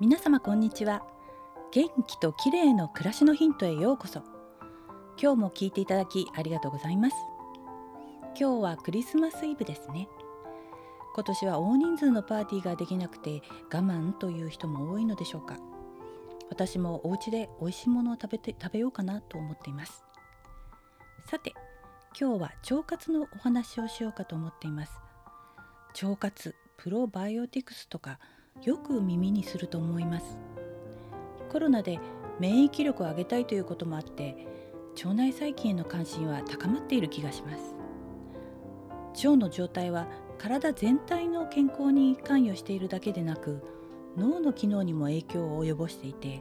皆様こんにちは。元気と綺麗の暮らしのヒントへようこそ。今日も聞いていただきありがとうございます。今日はクリスマスイブですね。今年は大人数のパーティーができなくて我慢という人も多いのでしょうか。私もお家で美味しいものを食べて食べようかなと思っています。さて今日は腸活のお話をしようかと思っています。腸活プロバイオティクスとかよく耳にすると思います。コロナで免疫力を上げたいということもあって腸内細菌への関心は高まっている気がします。腸の状態は体全体の健康に関与しているだけでなく脳の機能にも影響を及ぼしていて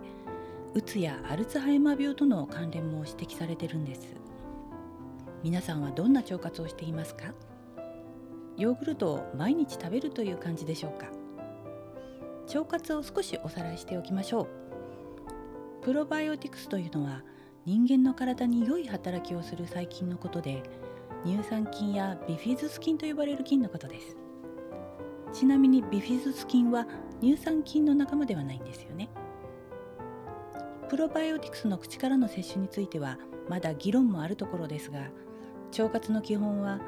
うつやアルツハイマー病との関連も指摘されてるんです。皆さんはどんな腸活をしていますか？ヨーグルトを毎日食べるという感じでしょうか？腸活を少しおさらいしておきましょう。プロバイオティクスというのは人間の体に良い働きをする細菌のことで乳酸菌やビフィズス菌と呼ばれる菌のことです。ちなみにビフィズス菌は乳酸菌の仲間ではないんですよね。プロバイオティクスの口からの摂取についてはまだ議論もあるところですが腸活の基本は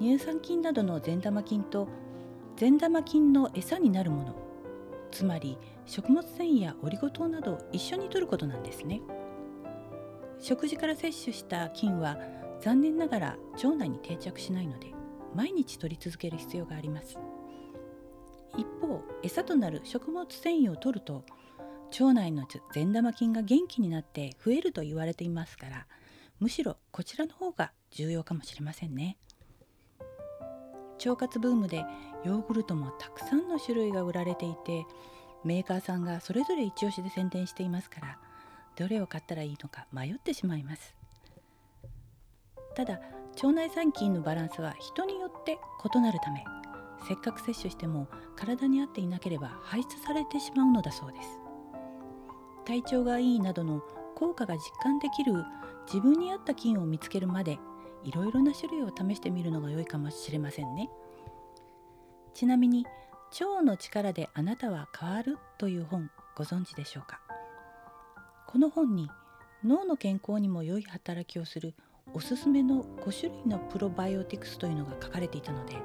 乳酸菌などの善玉菌と善玉菌の餌になるもの。つまり食物繊維やオリゴ糖など一緒に摂ることなんですね。食事から摂取した菌は残念ながら腸内に定着しないので毎日摂り続ける必要があります。一方餌となる食物繊維を摂ると腸内の善玉菌が元気になって増えると言われていますからむしろこちらの方が重要かもしれませんね。腸活ブームでヨーグルトもたくさんの種類が売られていてメーカーさんがそれぞれ一押しで宣伝していますからどれを買ったらいいのか迷ってしまいます。ただ腸内細菌のバランスは人によって異なるためせっかく摂取しても体に合っていなければ排出されてしまうのだそうです。体調がいいなどの効果が実感できる自分に合った菌を見つけるまでいろいろな種類を試してみるのが良いかもしれませんね。ちなみに腸の力であなたは変わるという本ご存知でしょうか？この本に脳の健康にも良い働きをするおすすめの5種類のプロバイオティクスというのが書かれていたので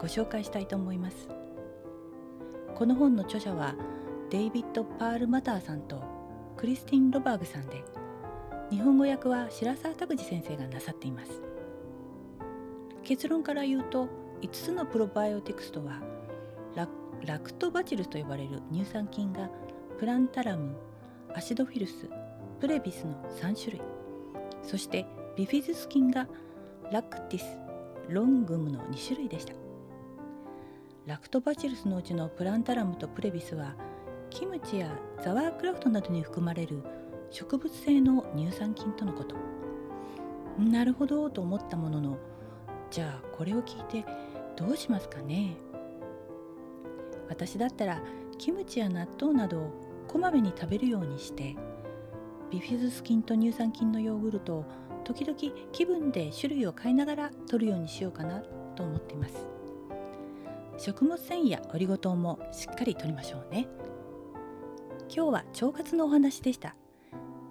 ご紹介したいと思います。この本の著者はデイビッド・パール・マターさんとクリスティン・ロバーグさんで日本語訳は白沢拓司先生がなさっています。結論から言うと5つのプロバイオティクスとはラクトバチルスと呼ばれる乳酸菌がプランタラムアシドフィルスプレビスの3種類。そしてビフィズス菌がラクティスロングムの2種類でした。ラクトバチルスのうちのプランタラムとプレビスはキムチやザワークラフトなどに含まれる植物性の乳酸菌とのこと。なるほどと思ったもののじゃあこれを聞いてどうしますかね。私だったらキムチや納豆などをこまめに食べるようにしてビフィズス菌と乳酸菌のヨーグルトを時々気分で種類を変えながら摂るようにしようかなと思っています。食物繊維やオリゴ糖もしっかり摂りましょうね。今日は腸活のお話でした。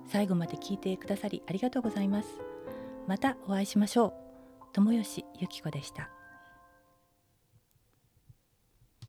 最後まで聞いてくださりありがとうございます。またお会いしましょう。友吉ゆき子でした。